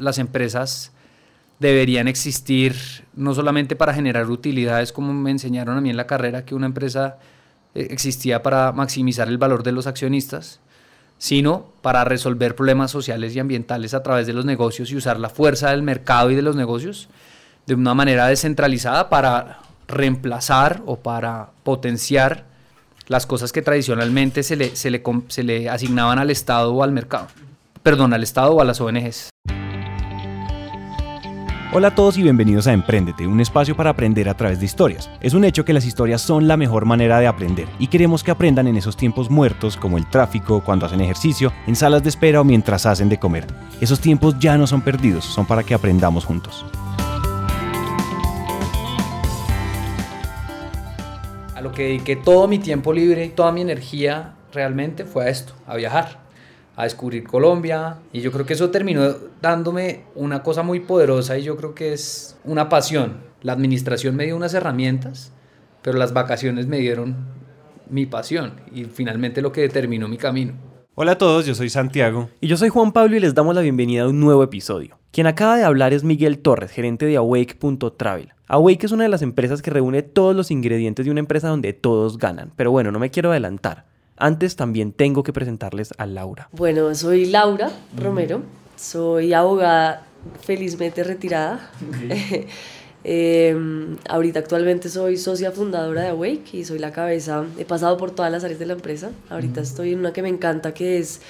Las empresas deberían existir no solamente para generar utilidades, como me enseñaron a mí en la carrera, que una empresa eh, existía para maximizar el valor de los accionistas, sino para resolver problemas sociales y ambientales a través de los negocios y usar la fuerza del mercado y de los negocios de una manera descentralizada para reemplazar o para potenciar las cosas que tradicionalmente se le, se le, se le asignaban al Estado o al mercado, perdón, al Estado o a las ONGs. Hola a todos y bienvenidos a Emprendete, un espacio para aprender a través de historias. Es un hecho que las historias son la mejor manera de aprender y queremos que aprendan en esos tiempos muertos como el tráfico, cuando hacen ejercicio, en salas de espera o mientras hacen de comer. Esos tiempos ya no son perdidos, son para que aprendamos juntos. A lo que dediqué todo mi tiempo libre y toda mi energía realmente fue a esto, a viajar a descubrir Colombia y yo creo que eso terminó dándome una cosa muy poderosa y yo creo que es una pasión. La administración me dio unas herramientas, pero las vacaciones me dieron mi pasión y finalmente lo que determinó mi camino. Hola a todos, yo soy Santiago. Y yo soy Juan Pablo y les damos la bienvenida a un nuevo episodio. Quien acaba de hablar es Miguel Torres, gerente de Awake.travel. Awake es una de las empresas que reúne todos los ingredientes de una empresa donde todos ganan. Pero bueno, no me quiero adelantar. Antes también tengo que presentarles a Laura. Bueno, soy Laura Romero, soy abogada felizmente retirada. Em, ahorita actualmente soy socia fundadora de Awake y soy la cabeza, he pasado por todas las áreas de la empresa. Ahorita estoy en una que me encanta que es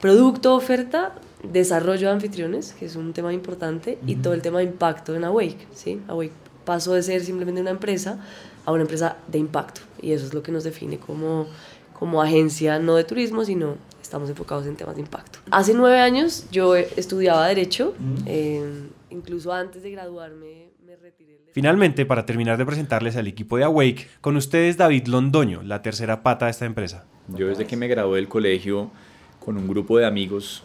producto, oferta, desarrollo de anfitriones, que es un tema importante, y todo el tema de impacto en Awake. ¿sí? Awake pasó de ser simplemente una empresa a una empresa de impacto y eso es lo que nos define como como agencia no de turismo, sino estamos enfocados en temas de impacto. Hace nueve años yo estudiaba Derecho, eh, incluso antes de graduarme me retiré. Finalmente, para terminar de presentarles al equipo de Awake, con ustedes David Londoño, la tercera pata de esta empresa. Yo desde que me gradué del colegio con un grupo de amigos,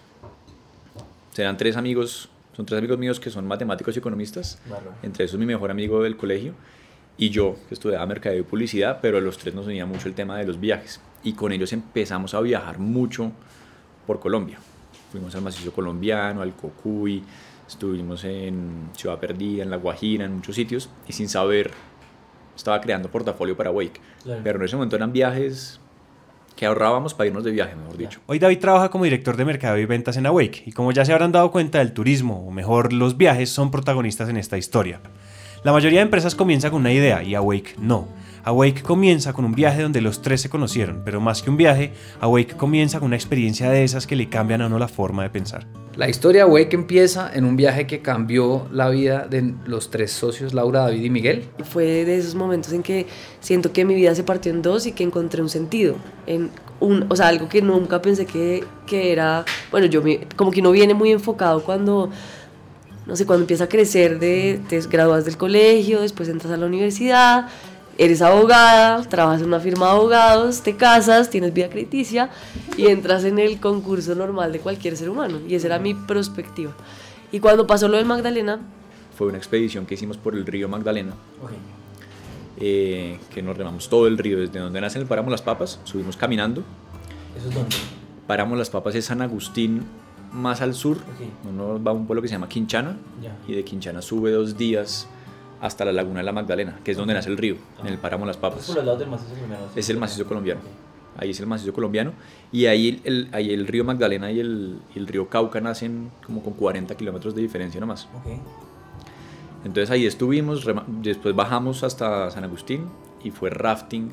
serán tres amigos, son tres amigos míos que son matemáticos y economistas, entre esos mi mejor amigo del colegio, y yo, que estudiaba mercadeo y publicidad, pero a los tres nos unía mucho el tema de los viajes. Y con ellos empezamos a viajar mucho por Colombia. Fuimos al macizo colombiano, al Cocuy, estuvimos en Ciudad Perdida, en La Guajira, en muchos sitios, y sin saber estaba creando portafolio para Wake. Pero en ese momento eran viajes que ahorrábamos para irnos de viaje, mejor dicho. Hoy David trabaja como director de mercado y ventas en Awake, y como ya se habrán dado cuenta, el turismo, o mejor, los viajes, son protagonistas en esta historia. La mayoría de empresas comienza con una idea y Awake no. Awake comienza con un viaje donde los tres se conocieron, pero más que un viaje, Awake comienza con una experiencia de esas que le cambian a uno la forma de pensar. La historia de Awake empieza en un viaje que cambió la vida de los tres socios, Laura, David y Miguel. Fue de esos momentos en que siento que mi vida se partió en dos y que encontré un sentido, en un, o sea, algo que nunca pensé que, que era, bueno, yo como que no viene muy enfocado cuando no sé, cuando empieza a crecer, de, te gradúas del colegio, después entras a la universidad, eres abogada, trabajas en una firma de abogados, te casas, tienes vida crediticia y entras en el concurso normal de cualquier ser humano. Y esa era mi perspectiva. Y cuando pasó lo del Magdalena... Fue una expedición que hicimos por el río Magdalena. Eh, que nos remamos todo el río, desde donde nacen el Paramos las Papas, subimos caminando. ¿Eso es dónde? Las Papas es San Agustín, más al sur, uno va a un pueblo que se llama Quinchana y de Quinchana sube dos días hasta la laguna de la Magdalena, que es donde nace el río, en el páramo Las Papas. ¿Es por el lado del macizo colombiano? Es el macizo colombiano. Ahí es el macizo colombiano. Y ahí el, ahí el río Magdalena y el, el, río Cauca nacen como con 40 kilómetros de diferencia nomás. Okay. Entonces ahí estuvimos, después bajamos hasta San Agustín y fue rafting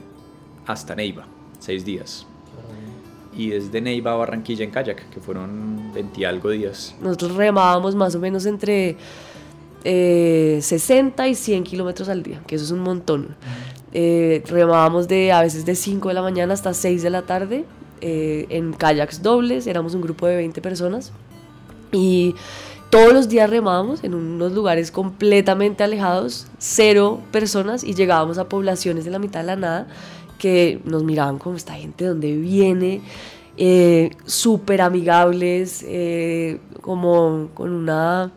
hasta Neiva, seis días y desde Neiva a Barranquilla en kayak, que fueron 20 y algo días. Nosotros remábamos más o menos entre eh, 60 y 100 kilómetros al día, que eso es un montón. Eh, remábamos de a veces de 5 de la mañana hasta 6 de la tarde eh, en kayaks dobles, éramos un grupo de 20 personas y todos los días remábamos en unos lugares completamente alejados, cero personas y llegábamos a poblaciones en la mitad de la nada que nos miraban como esta gente de dónde viene, eh, súper amigables, eh, como con una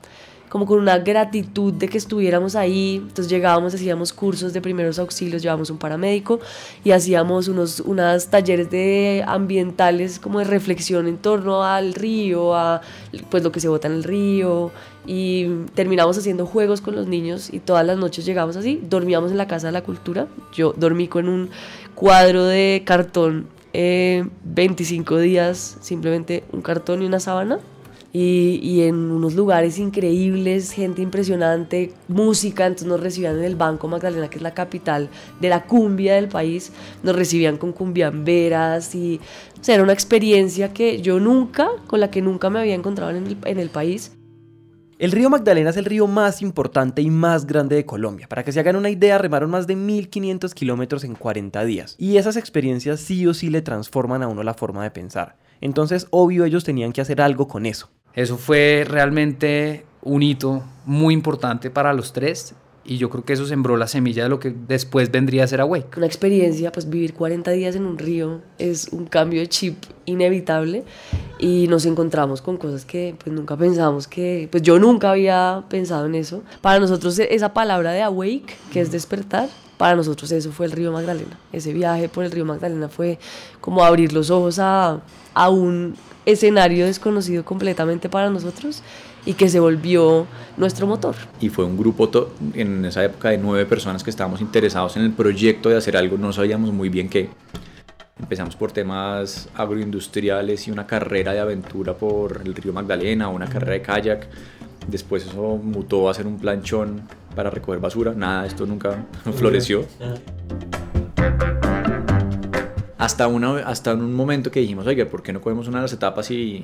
como con una gratitud de que estuviéramos ahí. Entonces llegábamos, hacíamos cursos de primeros auxilios, llevábamos un paramédico y hacíamos unos unas talleres de ambientales como de reflexión en torno al río, a pues lo que se bota en el río y terminamos haciendo juegos con los niños y todas las noches llegamos así, dormíamos en la Casa de la Cultura. Yo dormí con un cuadro de cartón 25 eh, días, simplemente un cartón y una sábana y, en unos lugares increíbles, gente impresionante, música, entonces nos recibían en el Banco Magdalena, que es la capital de la cumbia del país, nos recibían con cumbiamberas y o sea, era una experiencia que yo nunca, con la que nunca me había encontrado en el, en el país. El río Magdalena es el río más importante y más grande de Colombia. Para que se hagan una idea, remaron más de 1500 kilómetros en 40 días. Y esas experiencias sí o sí le transforman a uno la forma de pensar. Entonces, obvio, ellos tenían que hacer algo con eso. Eso fue realmente un hito muy importante para los tres y yo creo que eso sembró la semilla de lo que después vendría a ser Awake. Una experiencia, pues vivir 40 días en un río es un cambio de chip inevitable y nos encontramos con cosas que pues nunca pensamos que, pues yo nunca había pensado en eso. Para nosotros esa palabra de Awake, que es despertar, para nosotros eso fue el río Magdalena. Ese viaje por el río Magdalena fue como abrir los ojos a, a un escenario desconocido completamente para nosotros y que se volvió nuestro motor. Y fue un grupo en esa época de nueve personas que estábamos interesados en el proyecto de hacer algo, no sabíamos muy bien qué. Empezamos por temas agroindustriales y una carrera de aventura por el río Magdalena, una carrera de kayak. Después eso mutó a ser un planchón para recoger basura. Nada, esto nunca floreció hasta, una, hasta un momento que dijimos, oye, ¿por qué no cogemos una de las etapas y,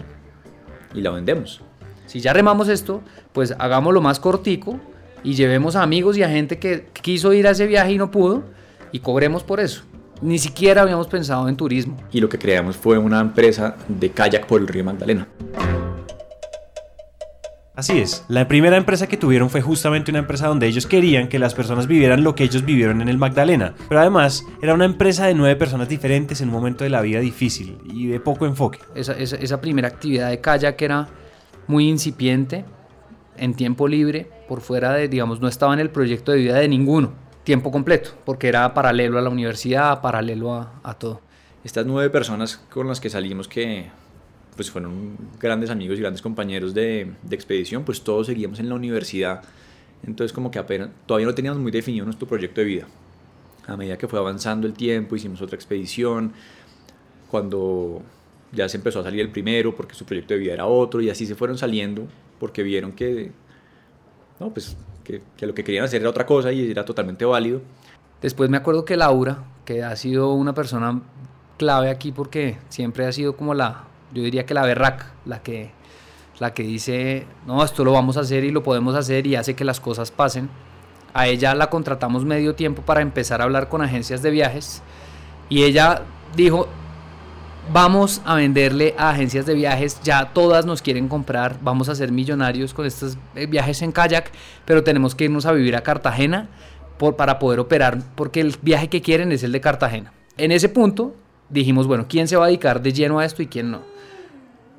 y la vendemos? Si ya remamos esto, pues hagámoslo más cortico y llevemos a amigos y a gente que quiso ir a ese viaje y no pudo y cobremos por eso. Ni siquiera habíamos pensado en turismo. Y lo que creamos fue una empresa de kayak por el río Magdalena. Así es, la primera empresa que tuvieron fue justamente una empresa donde ellos querían que las personas vivieran lo que ellos vivieron en el Magdalena, pero además era una empresa de nueve personas diferentes en un momento de la vida difícil y de poco enfoque. Esa, primera actividad de kayak era muy incipiente, en tiempo libre, por fuera de, digamos, no estaba en el proyecto de vida de ninguno, tiempo completo, porque era paralelo a la universidad, paralelo a, a todo. Estas nueve personas con las que salimos que pues fueron grandes amigos y grandes compañeros de, expedición, pues todos seguíamos en la universidad. Entonces como que apenas, todavía no teníamos muy definido nuestro proyecto de vida. A medida que fue avanzando el tiempo, hicimos otra expedición. Cuando ya se empezó a salir el primero, porque su proyecto de vida era otro, y así se fueron saliendo, porque vieron que, no, pues, que lo que querían hacer era otra cosa y era totalmente válido. Después me acuerdo que Laura, que ha sido una persona clave aquí porque siempre ha sido como la, yo diría que la berraca, la que, la que dice, no, esto lo vamos a hacer y lo podemos hacer y hace que las cosas pasen. A ella la contratamos medio tiempo para empezar a hablar con agencias de viajes y ella dijo, vamos a venderle a agencias de viajes, ya todas nos quieren comprar, vamos a ser millonarios con estos eh, viajes en kayak, pero tenemos que irnos a vivir a Cartagena por, para poder operar, porque el viaje que quieren es el de Cartagena. En ese punto dijimos, bueno, ¿quién se va a dedicar de lleno a esto y quién no?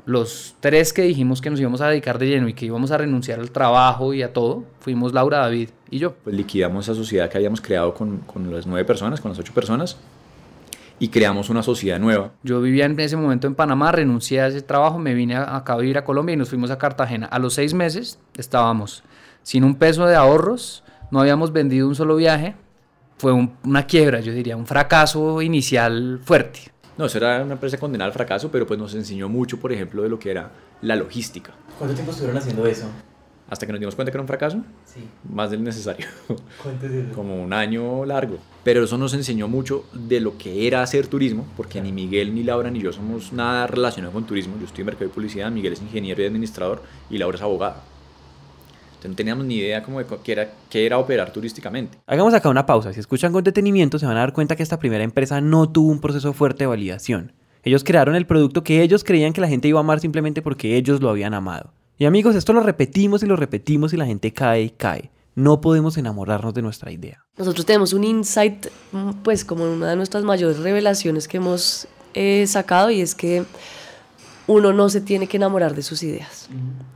los tres que dijimos que nos íbamos a dedicar de lleno y que íbamos a renunciar al trabajo y a todo, fuimos Laura, David y yo. Pues liquidamos esa sociedad que habíamos creado con, con las nueve personas, con las ocho personas, y creamos una sociedad nueva. Yo vivía en ese momento en Panamá, renuncié a ese trabajo, me vine acá a vivir a Colombia y nos fuimos a Cartagena. A los seis meses estábamos sin un peso de ahorros, no habíamos vendido un solo viaje, fue una quiebra, yo diría, un fracaso inicial fuerte. No, eso era una empresa condenada al fracaso, pero pues nos enseñó mucho, por ejemplo, de lo que era la logística. ¿Cuánto tiempo estuvieron haciendo eso? Hasta que nos dimos cuenta que era un fracaso. Sí. Más del necesario. Como un año largo. Pero eso nos enseñó mucho de lo que era hacer turismo, porque ni Miguel, ni Laura, ni yo somos nada relacionados con turismo. Yo estoy en mercado de publicidad, Miguel es ingeniero y administrador, y Laura es abogada no teníamos ni idea como de qué era, qué era operar turísticamente. Hagamos acá una pausa. Si escuchan con detenimiento se van a dar cuenta que esta primera empresa no tuvo un proceso fuerte de validación. Ellos crearon el producto que ellos creían que la gente iba a amar simplemente porque ellos lo habían amado. Y amigos, esto lo repetimos y lo repetimos y la gente cae y cae. No podemos enamorarnos de nuestra idea. Nosotros tenemos un insight, pues como una de nuestras mayores revelaciones que hemos eh, sacado y es que uno no se tiene que enamorar de sus ideas.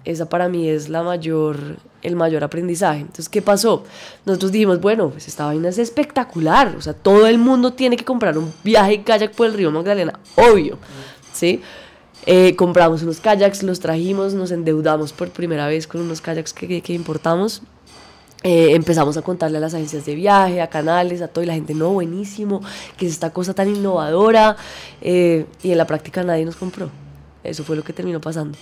Esa para mí es la mayor, el mayor aprendizaje. Entonces, ¿qué pasó? Nosotros dijimos, bueno, pues esta vaina es espectacular. O sea, todo el mundo tiene que comprar un viaje en kayak por el río Magdalena, obvio. ¿Sí? Eh, compramos unos kayaks, los trajimos, nos endeudamos por primera vez con unos kayaks que, que importamos. Eh, empezamos a contarle a las agencias de viaje, a canales, a todo, y la gente, no, buenísimo, que es esta cosa tan innovadora, eh, y en la práctica nadie nos compró. Eso fue lo que terminó pasando.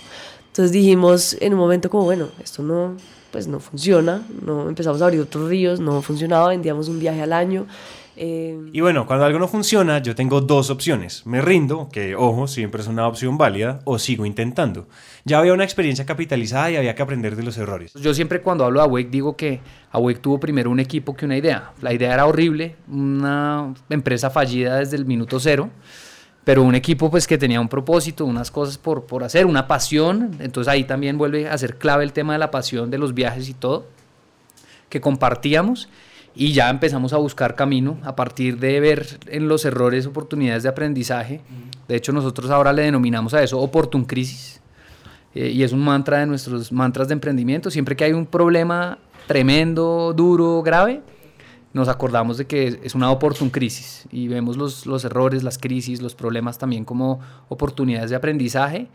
Entonces dijimos en un momento como, bueno, esto no, pues no funciona, no empezamos a abrir otros ríos, no funcionaba, vendíamos un viaje al año, eh, y bueno, cuando algo no funciona, yo tengo dos opciones. Me rindo, que ojo, siempre es una opción válida, o sigo intentando. Ya había una experiencia capitalizada y había que aprender de los errores. Yo siempre cuando hablo de Awake digo que Awake tuvo primero un equipo que una idea. La idea era horrible, una empresa fallida desde el minuto cero pero un equipo pues que tenía un propósito, unas cosas por, por hacer, una pasión, entonces ahí también vuelve a ser clave el tema de la pasión de los viajes y todo, que compartíamos y ya empezamos a buscar camino a partir de ver en los errores oportunidades de aprendizaje. De hecho, nosotros ahora le denominamos a eso oportun crisis eh, y es un mantra de nuestros mantras de emprendimiento. Siempre que hay un problema tremendo, duro, grave, nos acordamos de que es una oportun crisis y vemos los, los errores, las crisis, los problemas también como oportunidades de aprendizaje,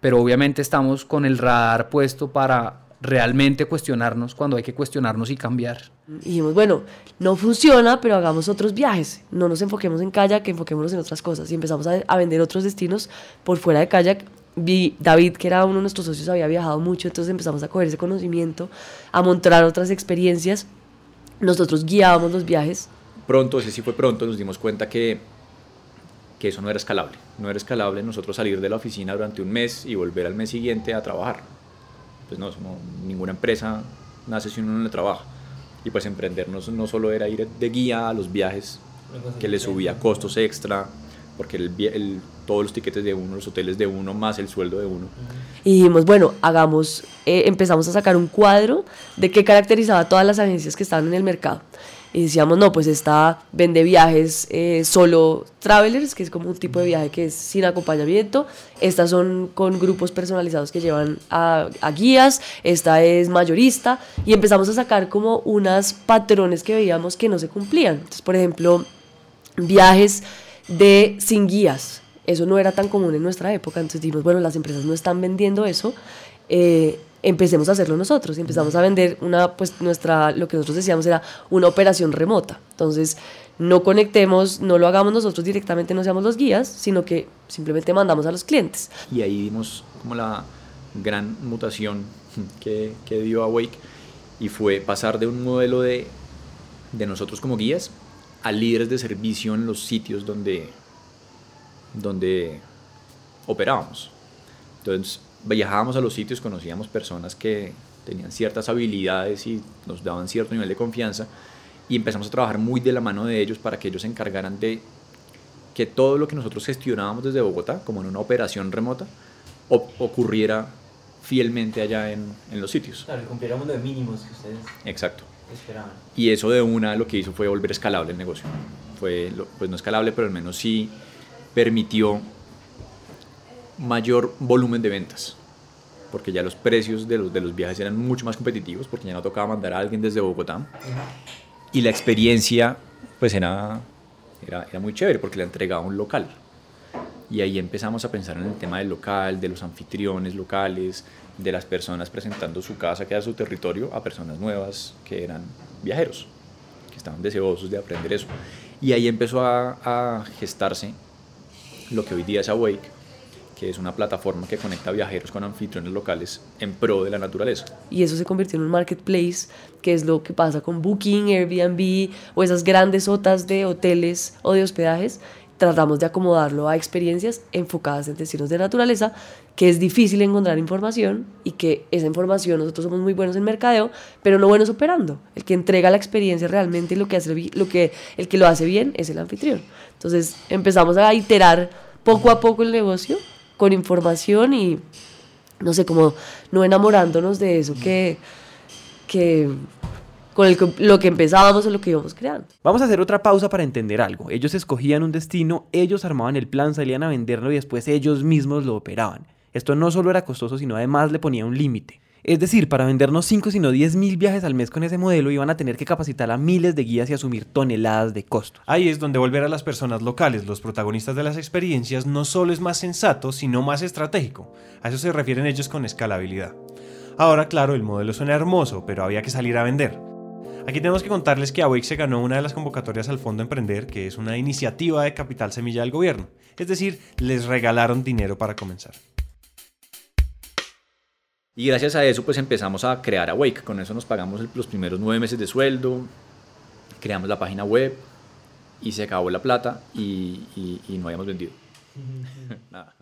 pero obviamente estamos con el radar puesto para realmente cuestionarnos cuando hay que cuestionarnos y cambiar. Dijimos, bueno, no funciona, pero hagamos otros viajes. No nos enfoquemos en kayak, enfoquémonos en otras cosas. Y empezamos a, vender otros destinos por fuera de kayak. Vi, David, que era uno de nuestros socios, había viajado mucho, entonces empezamos a coger ese conocimiento, a montar otras experiencias. Nosotros guiábamos los viajes. Pronto, ese sí fue pronto, nos dimos cuenta que, que eso no era escalable. No era escalable nosotros salir de la oficina durante un mes y volver al mes siguiente a trabajar pues no, ninguna empresa nace si uno no le trabaja. Y pues emprender no, no solo era ir de guía a los viajes, que le subía costos extra, porque el, el, todos los tiquetes de uno, los hoteles de uno, más el sueldo de uno. Y dijimos, bueno, hagamos, eh, empezamos a sacar un cuadro de qué caracterizaba todas las agencias que estaban en el mercado y decíamos, no, pues esta vende viajes eh, solo travelers, que es como un tipo de viaje que es sin acompañamiento. Estas son con grupos personalizados que llevan a, guías. Esta es mayorista. Y empezamos a sacar como unas patrones que veíamos que no se cumplían. Entonces, por ejemplo, viajes de sin guías. Eso no era tan común en nuestra época. Entonces dijimos, bueno, las empresas no están vendiendo eso. Eh, empecemos a hacerlo nosotros y empezamos a vender una, pues nuestra, lo que nosotros decíamos era una operación remota. Entonces, no conectemos, no lo hagamos nosotros directamente, no seamos los guías, sino que simplemente mandamos a los clientes. Y ahí vimos como la gran mutación que, que dio Awake y fue pasar de un modelo de, de nosotros como guías a líderes de servicio en los sitios donde, donde operábamos. Entonces, viajábamos a los sitios, conocíamos personas que tenían ciertas habilidades y nos daban cierto nivel de confianza y empezamos a trabajar muy de la mano de ellos para que ellos se encargaran de que todo lo que nosotros gestionábamos desde Bogotá, como en una operación remota, ocurriera fielmente allá en, en los sitios. Claro, cumpliéramos los mínimos que ustedes Exacto. Esperaban. Y eso de una lo que hizo fue volver escalable el negocio. Fue, pues no escalable, pero al menos sí permitió mayor volumen de ventas, porque ya los precios de los, de los viajes eran mucho más competitivos, porque ya no tocaba mandar a alguien desde Bogotá. Y la experiencia, pues era, era, era muy chévere, porque la entregaba un local. Y ahí empezamos a pensar en el tema del local, de los anfitriones locales, de las personas presentando su casa, que era su territorio, a personas nuevas que eran viajeros, que estaban deseosos de aprender eso. Y ahí empezó a, a gestarse lo que hoy día es Awake, que es una plataforma que conecta viajeros con anfitriones locales en pro de la naturaleza. Y eso se convirtió en un marketplace, que es lo que pasa con Booking, Airbnb o esas grandes otas de hoteles o de hospedajes. Tratamos de acomodarlo a experiencias enfocadas en destinos de naturaleza, que es difícil encontrar información y que esa información nosotros somos muy buenos en mercadeo, pero no buenos operando. El que entrega la experiencia realmente y lo que hace, lo que, el que lo hace bien es el anfitrión. Entonces empezamos a iterar poco a poco el negocio con información y, no sé, como no enamorándonos de eso que, que con el, lo que empezábamos o lo que íbamos creando. Vamos a hacer otra pausa para entender algo. Ellos escogían un destino, ellos armaban el plan, salían a venderlo y después ellos mismos lo operaban. Esto no solo era costoso, sino además le ponía un límite. Es decir, para vendernos 5 sino 10 mil viajes al mes con ese modelo iban a tener que capacitar a miles de guías y asumir toneladas de costos. Ahí es donde volver a las personas locales, los protagonistas de las experiencias, no solo es más sensato, sino más estratégico. A eso se refieren ellos con escalabilidad. Ahora, claro, el modelo suena hermoso, pero había que salir a vender. Aquí tenemos que contarles que Awake se ganó una de las convocatorias al Fondo Emprender, que es una iniciativa de capital semilla del gobierno. Es decir, les regalaron dinero para comenzar. Y gracias a eso pues empezamos a crear Awake. Con eso nos pagamos los primeros nueve meses de sueldo, creamos la página web y se acabó la plata y, no habíamos vendido. nada.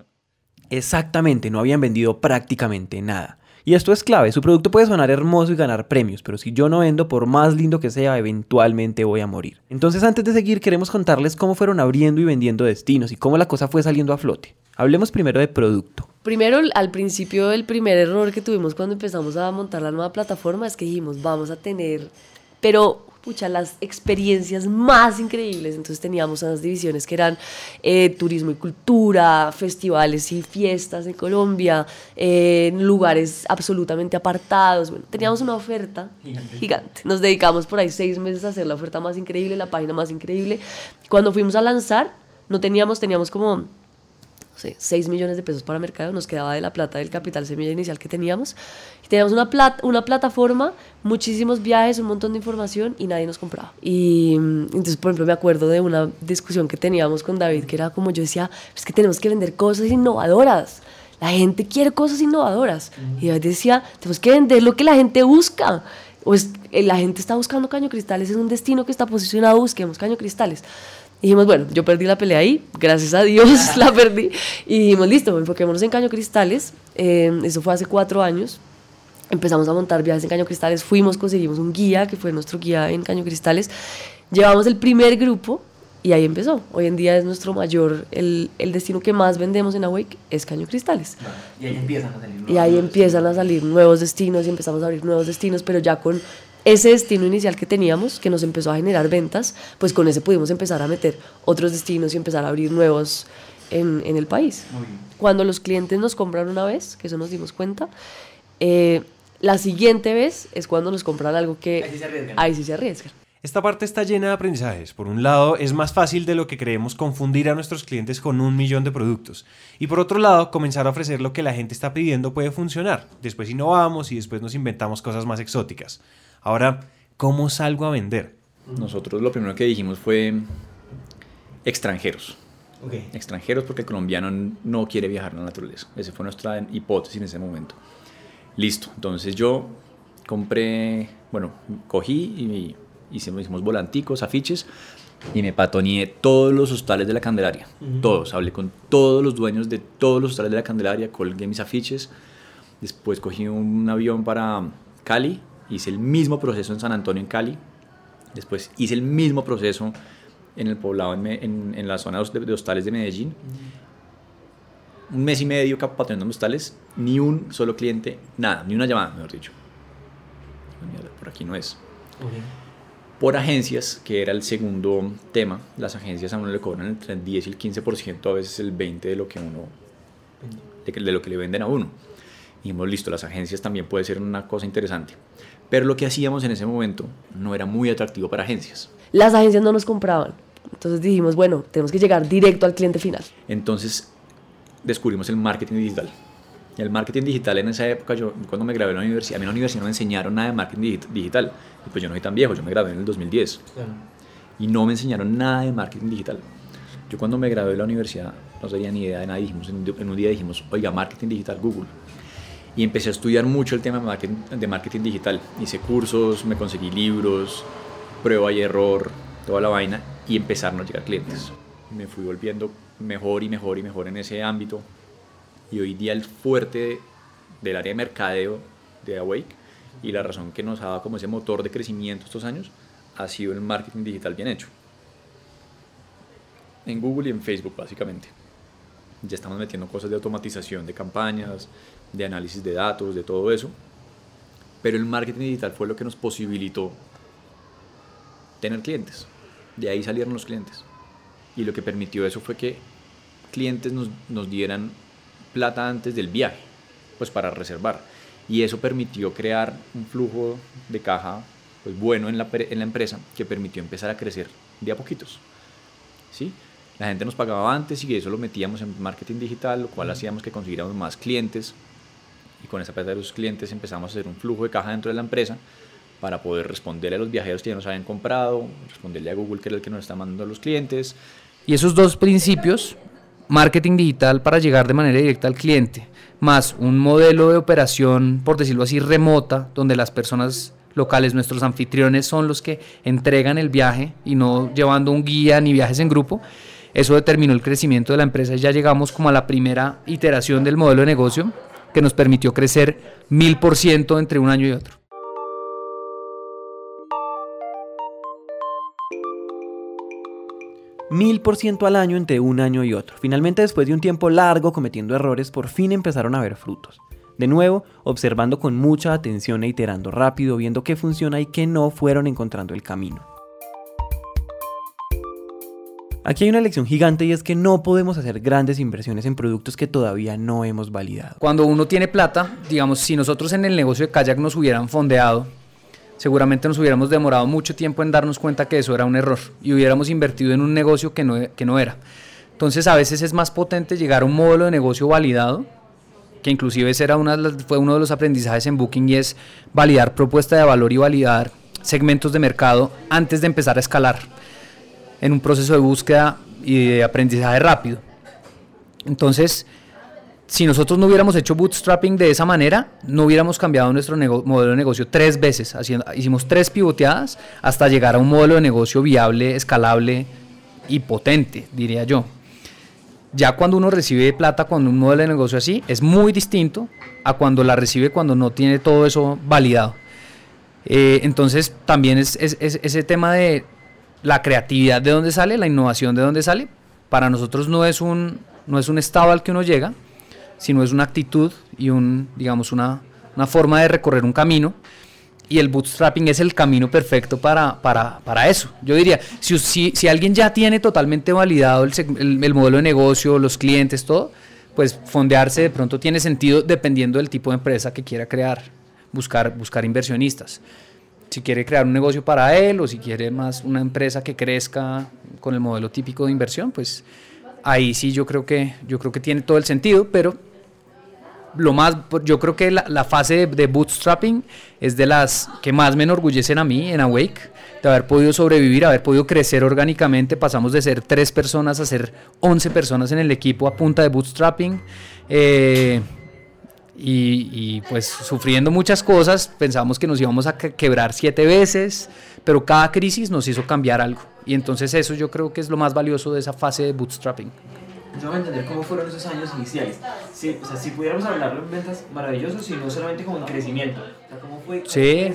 Exactamente, no habían vendido prácticamente nada. Y esto es clave, su producto puede sonar hermoso y ganar premios, pero si yo no vendo, por más lindo que sea, eventualmente voy a morir. Entonces antes de seguir queremos contarles cómo fueron abriendo y vendiendo destinos y cómo la cosa fue saliendo a flote. Hablemos primero de producto. Primero, al principio, el primer error que tuvimos cuando empezamos a montar la nueva plataforma es que dijimos, vamos a tener, pero pucha, las experiencias más increíbles. Entonces teníamos unas divisiones que eran eh, turismo y cultura, festivales y fiestas en Colombia, eh, lugares absolutamente apartados. Bueno, teníamos una oferta gigante. gigante. Nos dedicamos por ahí seis meses a hacer la oferta más increíble, la página más increíble. Cuando fuimos a lanzar, no teníamos, teníamos como 6 millones de pesos para mercado, nos quedaba de la plata del capital semilla inicial que teníamos. Y teníamos una, plata, una plataforma, muchísimos viajes, un montón de información y nadie nos compraba. Y mm, entonces, por ejemplo, me acuerdo de una discusión que teníamos con David, que era como yo decía, es que tenemos que vender cosas innovadoras. La gente quiere cosas innovadoras. Y David decía, tenemos que vender lo que la gente busca. O es, eh, la gente está buscando caño cristales, es un destino que está posicionado, busquemos caño cristales dijimos, bueno, yo perdí la pelea ahí, gracias a Dios la perdí. Y dijimos, listo, enfoquémonos en Caño Cristales. Eh, eso fue hace cuatro años. Empezamos a montar viajes en Caño Cristales, fuimos, conseguimos un guía, que fue nuestro guía en Caño Cristales. Llevamos el primer grupo y ahí empezó. Hoy en día es nuestro mayor, el, el destino que más vendemos en Awake es Caño Cristales. y ahí empiezan a salir Y ahí empiezan a salir nuevos destinos y empezamos a abrir nuevos destinos, pero ya con ese destino inicial que teníamos, que nos empezó a generar ventas, pues con ese pudimos empezar a meter otros destinos y empezar a abrir nuevos en, en el país. Cuando los clientes nos compran una vez, que eso nos dimos cuenta, eh, la siguiente vez es cuando nos compran algo que... Ahí sí se arriesgan. Ahí sí se arriesgan. Esta parte está llena de aprendizajes. Por un lado, es más fácil de lo que creemos confundir a nuestros clientes con un millón de productos. Y por otro lado, comenzar a ofrecer lo que la gente está pidiendo puede funcionar. Después innovamos y después nos inventamos cosas más exóticas. Ahora, ¿cómo salgo a vender? Nosotros lo primero que dijimos fue extranjeros. Extranjeros porque el colombiano no quiere viajar a la naturaleza. Esa fue nuestra hipótesis en ese momento. Listo. Entonces yo compré, bueno, cogí y hicimos, hicimos volanticos, afiches y me patoneé todos los hostales de la Candelaria. Todos. Hablé con todos los dueños de todos los hostales de la Candelaria, colgué mis afiches. Después cogí un avión para Cali, hice el mismo proceso en San Antonio, en Cali. Después hice el mismo proceso en el poblado, en, en, la zona de, hostales de Medellín. Un mes y medio patrocinando hostales, ni un solo cliente, nada, ni una llamada, mejor dicho. Por aquí no es. Por agencias, que era el segundo tema, las agencias a uno le cobran entre el 10 y el 15%, a veces el 20% de lo que uno de lo que le venden a uno. Dijimos, listo, las agencias también puede ser una cosa interesante. Pero lo que hacíamos en ese momento no era muy atractivo para agencias. Las agencias no nos compraban. Entonces dijimos, bueno, tenemos que llegar directo al cliente final. Entonces descubrimos el marketing digital. El marketing digital en esa época, yo cuando me grabé en la universidad, a mí en la universidad no me enseñaron nada de marketing digital. Y pues yo no soy tan viejo, yo me grabé en el 2010. Y no me enseñaron nada de marketing digital. Yo cuando me gradué de la universidad no tenía ni idea de nada. Dijimos, en un día dijimos, oiga, marketing digital Google y empecé a estudiar mucho el tema de marketing, digital. Hice cursos, me conseguí libros, prueba y error, toda la vaina y empezaron a llegar clientes. Me fui volviendo mejor y mejor y mejor en ese ámbito y hoy día el fuerte del área de mercadeo de Awake y la razón que nos ha dado como ese motor de crecimiento estos años ha sido el marketing digital bien hecho. En Google y en Facebook básicamente. Ya estamos metiendo cosas de automatización de campañas, de análisis de datos, de todo eso. Pero el marketing digital fue lo que nos posibilitó tener clientes. De ahí salieron los clientes. Y lo que permitió eso fue que clientes nos, nos dieran plata antes del viaje, pues para reservar. Y eso permitió crear un flujo de caja pues, bueno en la, en la empresa que permitió empezar a crecer de a poquitos. ¿sí? La gente nos pagaba antes y eso lo metíamos en marketing digital, lo cual hacíamos que consiguiéramos más clientes y con esa plata de los clientes empezamos a hacer un flujo de caja dentro de la empresa para poder responderle a los viajeros que ya nos habían comprado, responderle a Google que era el que nos está mandando a los clientes. Y esos dos principios, marketing digital para llegar de manera directa al cliente, más un modelo de operación, por decirlo así, remota, donde las personas locales, nuestros anfitriones son los que entregan el viaje y no llevando un guía ni viajes en grupo. Eso determinó el crecimiento de la empresa. Ya llegamos como a la primera iteración del modelo de negocio que nos permitió crecer mil por ciento entre un año y otro. Mil por ciento al año entre un año y otro. Finalmente, después de un tiempo largo cometiendo errores, por fin empezaron a ver frutos. De nuevo, observando con mucha atención e iterando rápido, viendo qué funciona y qué no, fueron encontrando el camino. Aquí hay una lección gigante y es que no podemos hacer grandes inversiones en productos que todavía no hemos validado. Cuando uno tiene plata, digamos, si nosotros en el negocio de kayak nos hubieran fondeado, seguramente nos hubiéramos demorado mucho tiempo en darnos cuenta que eso era un error y hubiéramos invertido en un negocio que no, que no era. Entonces a veces es más potente llegar a un modelo de negocio validado que inclusive era una, fue uno de los aprendizajes en Booking y es validar propuesta de valor y validar segmentos de mercado antes de empezar a escalar en un proceso de búsqueda y de aprendizaje rápido. Entonces, si nosotros no hubiéramos hecho bootstrapping de esa manera, no hubiéramos cambiado nuestro modelo de negocio tres veces. Hicimos tres pivoteadas hasta llegar a un modelo de negocio viable, escalable y potente, diría yo. Ya cuando uno recibe plata con un modelo de negocio así, es muy distinto a cuando la recibe cuando no tiene todo eso validado. Eh, entonces también es, ese tema de la creatividad de dónde sale, la innovación de dónde sale, para nosotros no es un, no es un estado al que uno llega, sino es una actitud y un, digamos, una, una forma de recorrer un camino y el bootstrapping es el camino perfecto para, para, para eso. Yo diría, si, si, si, alguien ya tiene totalmente validado el, el, modelo de negocio, los clientes, todo, pues fondearse de pronto tiene sentido dependiendo del tipo de empresa que quiera crear, buscar, buscar inversionistas. Si quiere crear un negocio para él o si quiere más una empresa que crezca con el modelo típico de inversión, pues ahí sí yo creo que, yo creo que tiene todo el sentido, pero lo más, yo creo que la, fase de, bootstrapping es de las que más me enorgullecen a mí en Awake, de haber podido sobrevivir, haber podido crecer orgánicamente. Pasamos de ser tres personas a ser 11 personas en el equipo a punta de bootstrapping. Eh, y, pues sufriendo muchas cosas, pensamos que nos íbamos a quebrar siete veces, pero cada crisis nos hizo cambiar algo. Y entonces eso yo creo que es lo más valioso de esa fase de bootstrapping yo voy a entender cómo fueron esos años iniciales. Si, o sea, si pudiéramos hablarlo en ventas maravillosos, y no solamente como en crecimiento. O sea, ¿cómo fue? sí.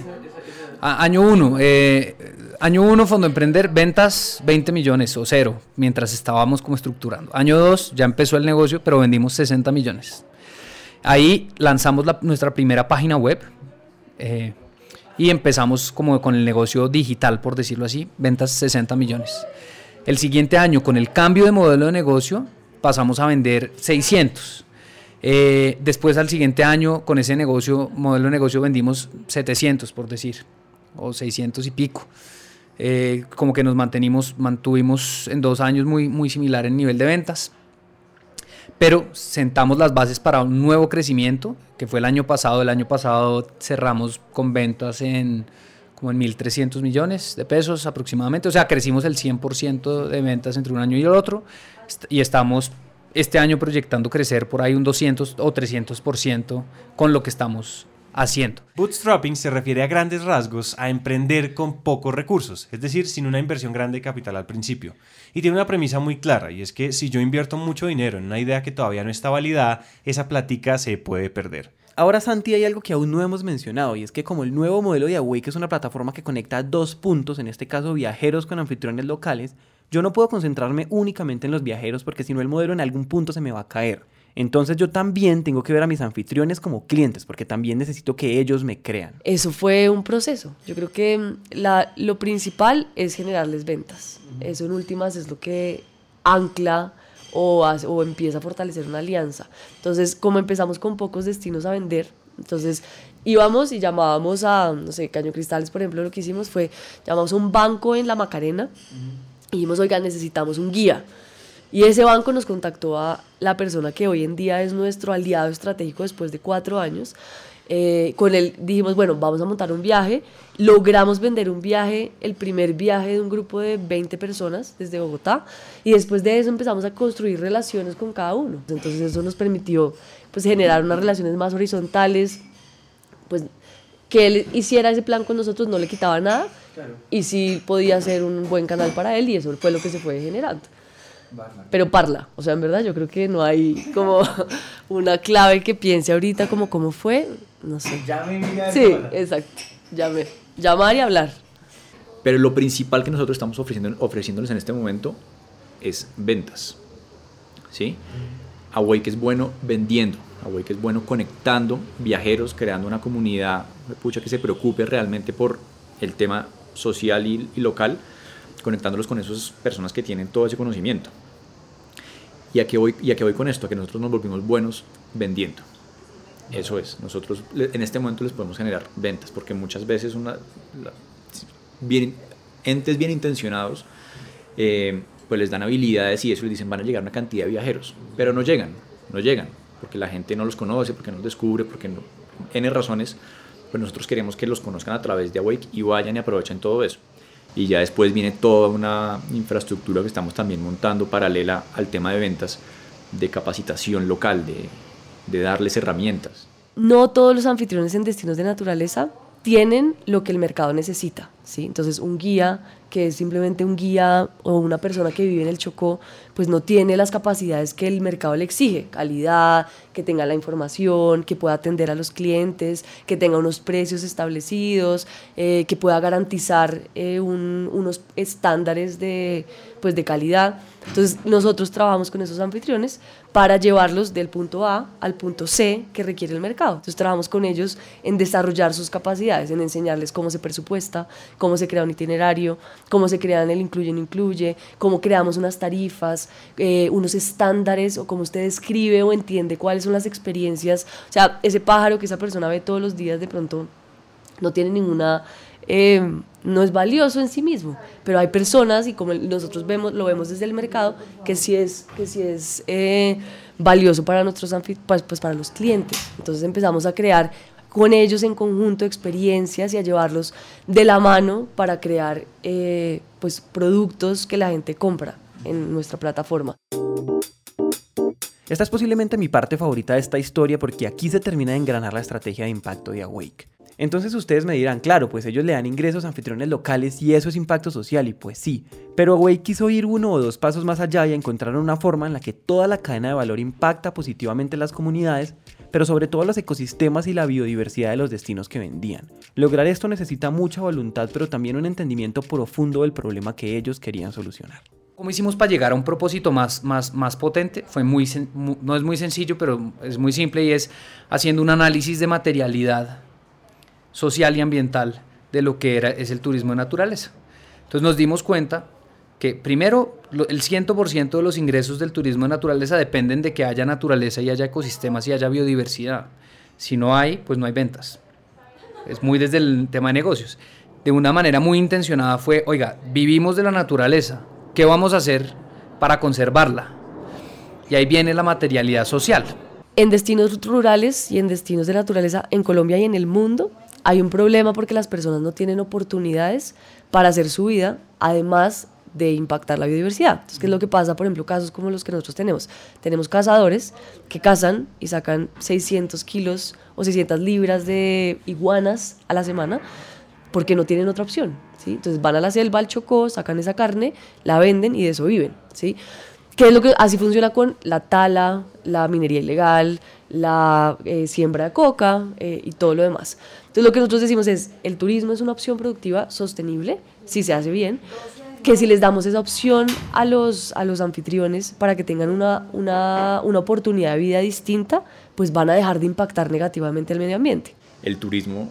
año 1. Eh, año 1, Fondo Emprender, ventas 20 millones o cero, mientras estábamos como estructurando. Año 2, ya empezó el negocio, pero vendimos 60 millones. Ahí lanzamos la, nuestra primera página web. Eh, y empezamos como con el negocio digital, por decirlo así, ventas 60 millones. El siguiente año, con el cambio de modelo de negocio, pasamos a vender 600. Eh, después al siguiente año con ese negocio, modelo de negocio vendimos 700 por decir, o 600 y pico. Eh, como que nos mantenimos, mantuvimos en dos años muy, muy similar en nivel de ventas. Pero sentamos las bases para un nuevo crecimiento, que fue el año pasado. El año pasado cerramos con ventas en como en 1.300 millones de pesos aproximadamente. O sea, crecimos el 100% de ventas entre un año y el otro y estamos este año proyectando crecer por ahí un 200 o 300% con lo que estamos haciendo. Bootstrapping se refiere a grandes rasgos a emprender con pocos recursos, es decir, sin una inversión grande de capital al principio. Y tiene una premisa muy clara, y es que si yo invierto mucho dinero en una idea que todavía no está validada, esa plática se puede perder. Ahora, Santi, hay algo que aún no hemos mencionado, y es que como el nuevo modelo de Awake es una plataforma que conecta dos puntos, en este caso viajeros con anfitriones locales, yo no puedo concentrarme únicamente en los viajeros porque si no el modelo en algún punto se me va a caer. Entonces yo también tengo que ver a mis anfitriones como clientes porque también necesito que ellos me crean. Eso fue un proceso. Yo creo que mm, la, lo principal es generarles ventas. Eso en últimas es lo que ancla o, o empieza a fortalecer una alianza. Entonces, como empezamos con pocos destinos a vender, entonces íbamos y llamábamos a, no sé, Caño Cristales, por ejemplo, lo que hicimos fue, llamamos a un banco en La Macarena y dijimos, oiga, necesitamos un guía. Y ese banco nos contactó a la persona que hoy en día es nuestro aliado estratégico después de cuatro años. Eh, con él dijimos, bueno, vamos a montar un viaje. Logramos vender un viaje, el primer viaje de un grupo de 20 personas desde Bogotá. Y después de eso empezamos a construir relaciones con cada uno. Entonces eso nos permitió pues, generar unas relaciones más horizontales. Pues que él hiciera ese plan con nosotros no le quitaba nada. Y sí podía ser un buen canal para él y eso fue lo que se fue generando. Pero parla, o sea, en verdad yo creo que no hay como una clave que piense ahorita como cómo fue, no sé. Llame Sí, exacto, llame, llamar y hablar. Pero lo principal que nosotros estamos ofreciendo, ofreciéndoles en este momento es ventas, ¿sí? Awake es bueno vendiendo, Awake es bueno conectando viajeros, creando una comunidad pucha, que se preocupe realmente por el tema social y, y local, conectándolos con esas personas que tienen todo ese conocimiento. ¿Y a qué voy, y a qué voy con esto? A que nosotros nos volvimos buenos vendiendo. Eso es, nosotros en este momento les podemos generar ventas, porque muchas veces una, bien, entes bien intencionados eh, pues les dan habilidades y eso les dicen van a llegar una cantidad de viajeros, pero no llegan, no llegan, porque la gente no los conoce, porque no los descubre, porque no, N razones, pues nosotros queremos que los conozcan a través de Awake y vayan y aprovechen todo eso y ya después viene toda una infraestructura que estamos también montando paralela al tema de ventas, de capacitación local, de, darles herramientas. No todos los anfitriones en destinos de naturaleza tienen lo que el mercado necesita. ¿Sí? Entonces, un guía que es simplemente un guía o una persona que vive en el Chocó, pues no tiene las capacidades que el mercado le exige, calidad, que tenga la información, que pueda atender a los clientes, que tenga unos precios establecidos, eh, que pueda garantizar eh, unos estándares de, pues, de calidad. Entonces nosotros trabajamos con esos anfitriones para llevarlos del punto A al punto C que requiere el mercado. Entonces trabajamos con ellos en desarrollar sus capacidades, en enseñarles cómo se presupuesta, cómo se crea un itinerario, cómo se crean el incluye no incluye, cómo creamos unas tarifas, eh, unos estándares o cómo usted describe o entiende cuáles son las experiencias. O sea, ese pájaro que esa persona ve todos los días de pronto no tiene ninguna eh, no es valioso en sí mismo, pero hay personas y como nosotros vemos, lo vemos desde el mercado, que sí es, que sí es eh, valioso para nuestros pues, pues para los clientes. Entonces empezamos a crear con ellos en conjunto experiencias y a llevarlos de la mano para crear eh, pues productos que la gente compra en nuestra plataforma. Esta es posiblemente mi parte favorita de esta historia porque aquí se termina de engranar la estrategia de impacto de Awake. Entonces ustedes me dirán, claro, pues ellos le dan ingresos a anfitriones locales y eso es impacto social, y pues sí. Pero Awake quiso ir uno o dos pasos más allá y encontrar una forma en la que toda la cadena de valor impacta positivamente las comunidades, pero sobre todo los ecosistemas y la biodiversidad de los destinos que vendían. Lograr esto necesita mucha voluntad, pero también un entendimiento profundo del problema que ellos querían solucionar. ¿Cómo hicimos para llegar a un propósito más, más, más potente? Fue muy, no es muy sencillo, pero es muy simple y es haciendo un análisis de materialidad social y ambiental de lo que era, es el turismo de naturaleza. Entonces nos dimos cuenta que primero el 100% de los ingresos del turismo de naturaleza dependen de que haya naturaleza y haya ecosistemas y haya biodiversidad. Si no hay, pues no hay ventas. Es muy desde el tema de negocios. De una manera muy intencionada fue, oiga, vivimos de la naturaleza, ¿qué vamos a hacer para conservarla? Y ahí viene la materialidad social. En destinos rurales y en destinos de naturaleza en Colombia y en el mundo hay un problema porque las personas no tienen oportunidades para hacer su vida, además de impactar la biodiversidad. Entonces, ¿qué es lo que pasa? Por ejemplo, casos como los que nosotros tenemos. Tenemos cazadores que cazan y sacan 600 kilos o 600 libras de iguanas a la semana porque no tienen otra opción. ¿sí? Entonces van a la selva, al Chocó, sacan esa carne, la venden y de eso viven. ¿sí? ¿Qué es lo que así funciona con la tala, la minería ilegal, la eh, siembra de coca eh, y todo lo demás? Entonces lo que nosotros decimos es, el turismo es una opción productiva sostenible, si se hace bien, que si les damos esa opción a los, a los anfitriones para que tengan una, una, una oportunidad de vida distinta, pues van a dejar de impactar negativamente al medio ambiente. El turismo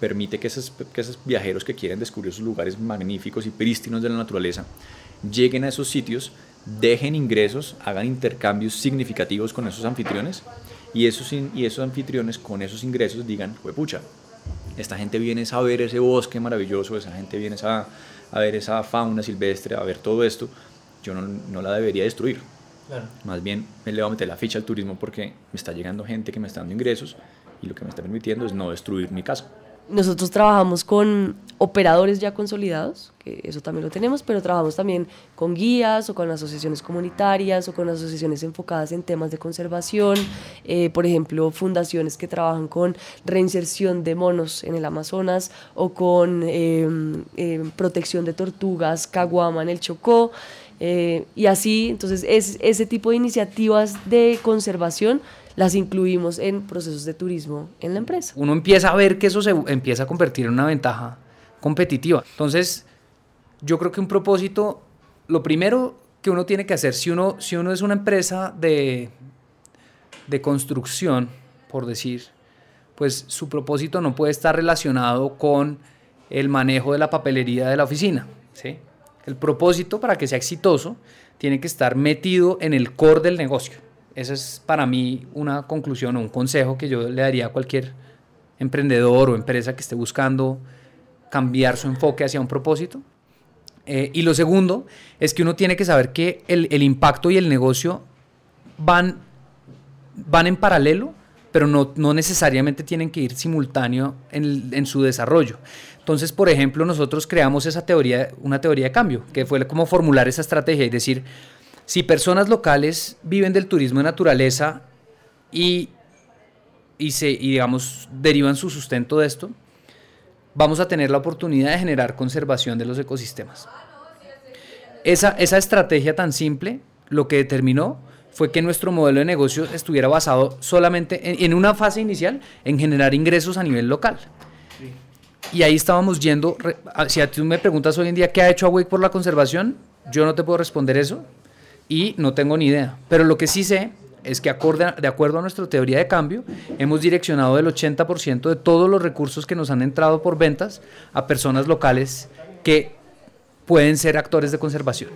permite que esos, que esos viajeros que quieren descubrir esos lugares magníficos y prístinos de la naturaleza lleguen a esos sitios dejen ingresos, hagan intercambios significativos con esos anfitriones y esos, y esos anfitriones con esos ingresos digan, pucha, esta gente viene a ver ese bosque maravilloso, esa gente viene a, a ver esa fauna silvestre, a ver todo esto, yo no, no la debería destruir. Más bien me le voy a meter la ficha al turismo porque me está llegando gente que me está dando ingresos y lo que me está permitiendo es no destruir mi casa. Nosotros trabajamos con operadores ya consolidados, que eso también lo tenemos, pero trabajamos también con guías o con asociaciones comunitarias o con asociaciones enfocadas en temas de conservación, eh, por ejemplo, fundaciones que trabajan con reinserción de monos en el Amazonas o con em, em, protección de tortugas, caguama en el Chocó. Eh, y así, entonces, es, ese tipo de iniciativas de conservación las incluimos en procesos de turismo en la empresa. Uno empieza a ver que eso se empieza a convertir en una ventaja competitiva. Entonces, yo creo que un propósito, lo primero que uno tiene que hacer, si uno, si uno es una empresa de, de construcción, por decir, pues su propósito no puede estar relacionado con el manejo de la papelería de la oficina. ¿sí? El propósito, para que sea exitoso, tiene que estar metido en el core del negocio. Esa es para mí una conclusión o un consejo que yo le daría a cualquier emprendedor o empresa que esté buscando cambiar su enfoque hacia un propósito. Eh, y lo segundo es que uno tiene que saber que el, impacto y el negocio van, van en paralelo, pero no, no necesariamente tienen que ir simultáneo en, en, su desarrollo. Entonces, por ejemplo, nosotros creamos esa teoría, una teoría de cambio, que fue como formular esa estrategia y decir, si personas locales viven del turismo de naturaleza y, y, se, y digamos, derivan su sustento de esto, vamos a tener la oportunidad de generar conservación de los ecosistemas. Esa, esa estrategia tan simple lo que determinó fue que nuestro modelo de negocio estuviera basado solamente en, en una fase inicial en generar ingresos a nivel local. Y ahí estábamos yendo, si tú me preguntas hoy en día qué ha hecho Awake por la conservación, yo no te puedo responder eso, y no tengo ni idea. Pero lo que sí sé es que acorde, de acuerdo a nuestra teoría de cambio, hemos direccionado el 80% de todos los recursos que nos han entrado por ventas a personas locales que pueden ser actores de conservación.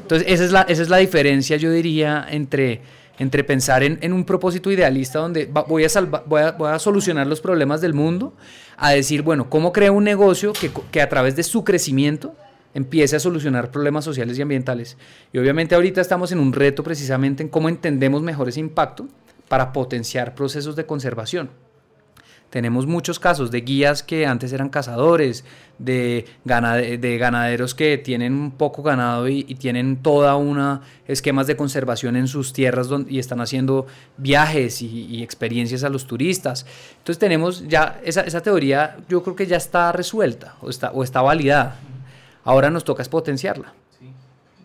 Entonces, esa es la, esa es la diferencia, yo diría, entre, entre pensar en, en un propósito idealista donde voy, a voy, a, solucionar los problemas del mundo, a decir, bueno, ¿cómo creo un negocio que, que a través de su crecimiento empiece a solucionar problemas sociales y ambientales. Y obviamente ahorita estamos en un reto precisamente en cómo entendemos mejor ese impacto para potenciar procesos de conservación. Tenemos muchos casos de guías que antes eran cazadores, de, de ganaderos que tienen un poco ganado y, tienen toda una esquemas de conservación en sus tierras y están haciendo viajes y, experiencias a los turistas. Entonces tenemos ya esa, esa, teoría, yo creo que ya está resuelta o está, o está validada. Ahora nos toca es potenciarla.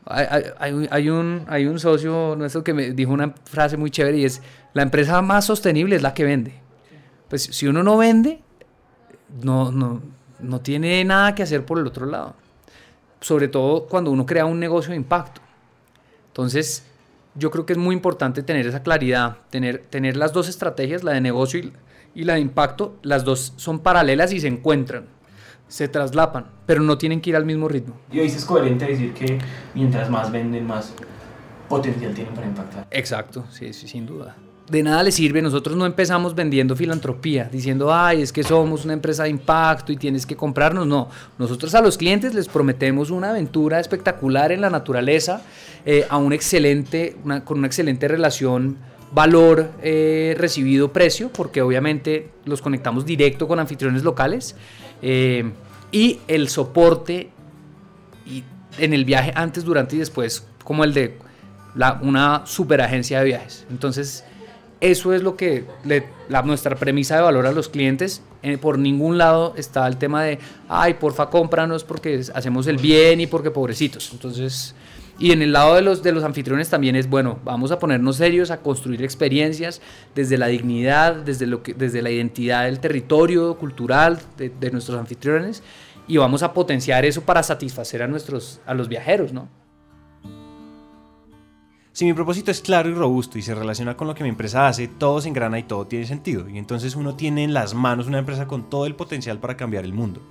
Hay, un, hay un socio nuestro que me dijo una frase muy chévere y es, la empresa más sostenible es la que vende. Pues si uno no vende, no, no, no tiene nada que hacer por el otro lado. Sobre todo cuando uno crea un negocio de impacto. Entonces, yo creo que es muy importante tener esa claridad, tener, tener las dos estrategias, la de negocio y, y la de impacto, las dos son paralelas y se encuentran se traslapan, pero no tienen que ir al mismo ritmo. Y hoy es coherente decir que mientras más venden, más potencial tienen para impactar. Exacto, sí, sí, sin duda. De nada le sirve, nosotros no empezamos vendiendo filantropía, diciendo, ay, es que somos una empresa de impacto y tienes que comprarnos. No, nosotros a los clientes les prometemos una aventura espectacular en la naturaleza, eh, a un excelente, con una excelente relación valor eh, recibido precio, porque obviamente los conectamos directo con anfitriones locales. Eh, y el soporte y en el viaje antes, durante y después, como el de la, una superagencia de viajes. Entonces, eso es lo que nuestra premisa de valor a los clientes. Eh, por ningún lado está el tema de, ay, porfa, cómpranos porque hacemos el bien y porque pobrecitos. Entonces, y en el lado de los, de los anfitriones también es, bueno, vamos a ponernos serios, a construir experiencias desde la dignidad, desde, lo que, desde la identidad del territorio cultural de, nuestros anfitriones y vamos a potenciar eso para satisfacer a, nuestros, a los viajeros, ¿no? Si mi propósito es claro y robusto y se relaciona con lo que mi empresa hace, todo se engrana y todo tiene sentido. Y entonces uno tiene en las manos una empresa con todo el potencial para cambiar el mundo.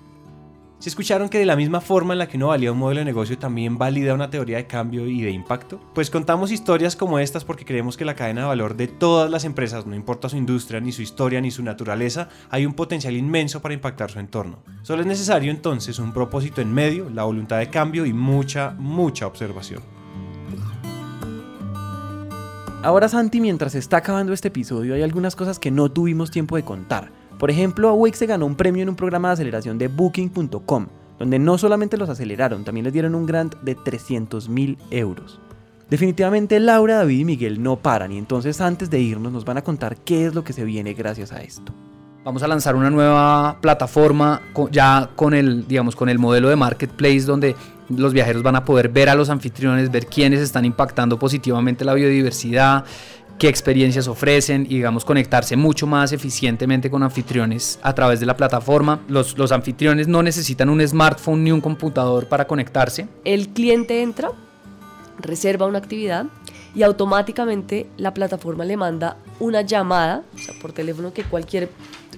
Si escucharon que de la misma forma en la que uno valida un modelo de negocio también valida una teoría de cambio y de impacto, pues contamos historias como estas porque creemos que la cadena de valor de todas las empresas, no importa su industria, ni su historia, ni su naturaleza, hay un potencial inmenso para impactar su entorno. Solo es necesario entonces un propósito en medio, la voluntad de cambio y mucha, mucha observación. Ahora Santi, mientras se está acabando este episodio, hay algunas cosas que no tuvimos tiempo de contar. Por ejemplo, Awake se ganó un premio en un programa de aceleración de Booking.com, donde no solamente los aceleraron, también les dieron un grant de 300 mil euros. Definitivamente Laura, David y Miguel no paran y entonces antes de irnos nos van a contar qué es lo que se viene gracias a esto. Vamos a lanzar una nueva plataforma ya con el, digamos, con el modelo de marketplace donde los viajeros van a poder ver a los anfitriones, ver quiénes están impactando positivamente la biodiversidad, qué experiencias ofrecen y digamos conectarse mucho más eficientemente con anfitriones a través de la plataforma. Los, los anfitriones no necesitan un smartphone ni un computador para conectarse. El cliente entra, reserva una actividad y automáticamente la plataforma le manda una llamada, o sea, por teléfono que cualquier,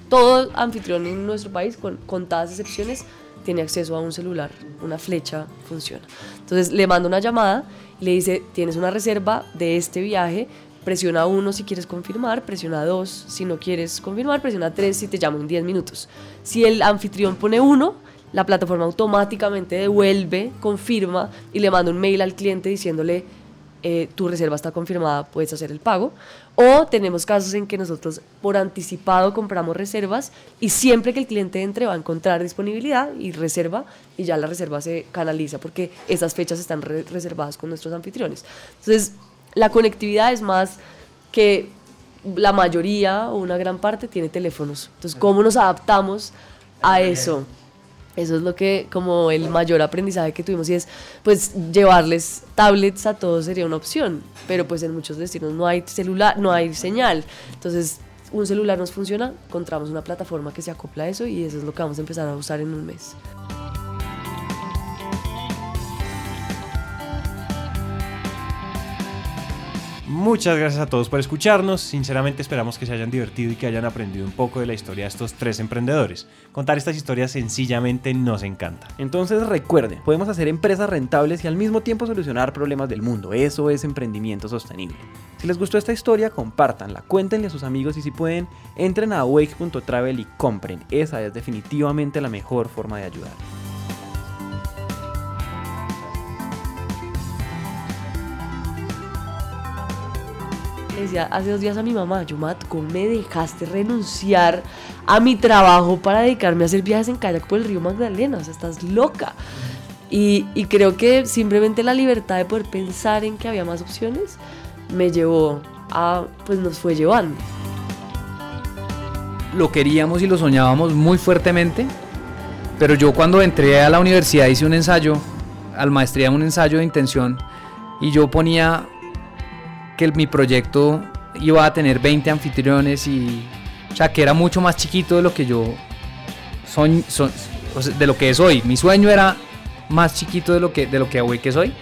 todo anfitrión en nuestro país, con contadas excepciones, tiene acceso a un celular, una flecha funciona. Entonces le manda una llamada, le dice, tienes una reserva de este viaje, Presiona 1 si quieres confirmar, presiona 2 si no quieres confirmar, presiona 3 si te llamo en 10 minutos. Si el anfitrión pone 1, la plataforma automáticamente devuelve, confirma y le manda un mail al cliente diciéndole eh, tu reserva está confirmada, puedes hacer el pago. O tenemos casos en que nosotros por anticipado compramos reservas y siempre que el cliente entre va a encontrar disponibilidad y reserva y ya la reserva se canaliza porque esas fechas están reservadas con nuestros anfitriones. Entonces, la conectividad es más que la mayoría o una gran parte tiene teléfonos. Entonces, ¿cómo nos adaptamos a eso? Eso es lo que, como el mayor aprendizaje que tuvimos y es, pues, llevarles tablets a todos sería una opción, pero pues en muchos destinos no hay celular, no hay señal. Entonces, un celular nos funciona, encontramos una plataforma que se acopla a eso y eso es lo que vamos a empezar a usar en un mes. Muchas gracias a todos por escucharnos. Sinceramente esperamos que se hayan divertido y que hayan aprendido un poco de la historia de estos tres emprendedores. Contar estas historias sencillamente nos encanta. Entonces recuerden, podemos hacer empresas rentables y al mismo tiempo solucionar problemas del mundo. Eso es emprendimiento sostenible. Si les gustó esta historia, compártanla, cuéntenle a sus amigos y si pueden, entren a awake.travel y compren. Esa es definitivamente la mejor forma de ayudar. Decía hace dos días a mi mamá, yo ¿cómo me dejaste renunciar a mi trabajo para dedicarme a hacer viajes en kayak por el río Magdalena? O sea, estás loca. Y, y creo que simplemente la libertad de poder pensar en que había más opciones me llevó a, pues nos fue llevando. Lo queríamos y lo soñábamos muy fuertemente, pero yo cuando entré a la universidad hice un ensayo, al maestría un ensayo de intención, y yo ponía que mi proyecto iba a tener 20 anfitriones y, o sea, que era mucho más chiquito de lo que yo son, son de lo que es hoy. Mi sueño era más chiquito de lo que de lo que hoy que soy.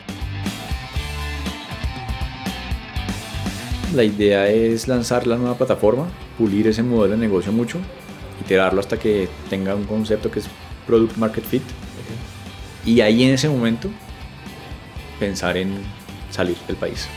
La idea es lanzar la nueva plataforma, pulir ese modelo de negocio mucho, iterarlo hasta que tenga un concepto que es Product Market Fit. Y ahí en ese momento pensar en salir del país.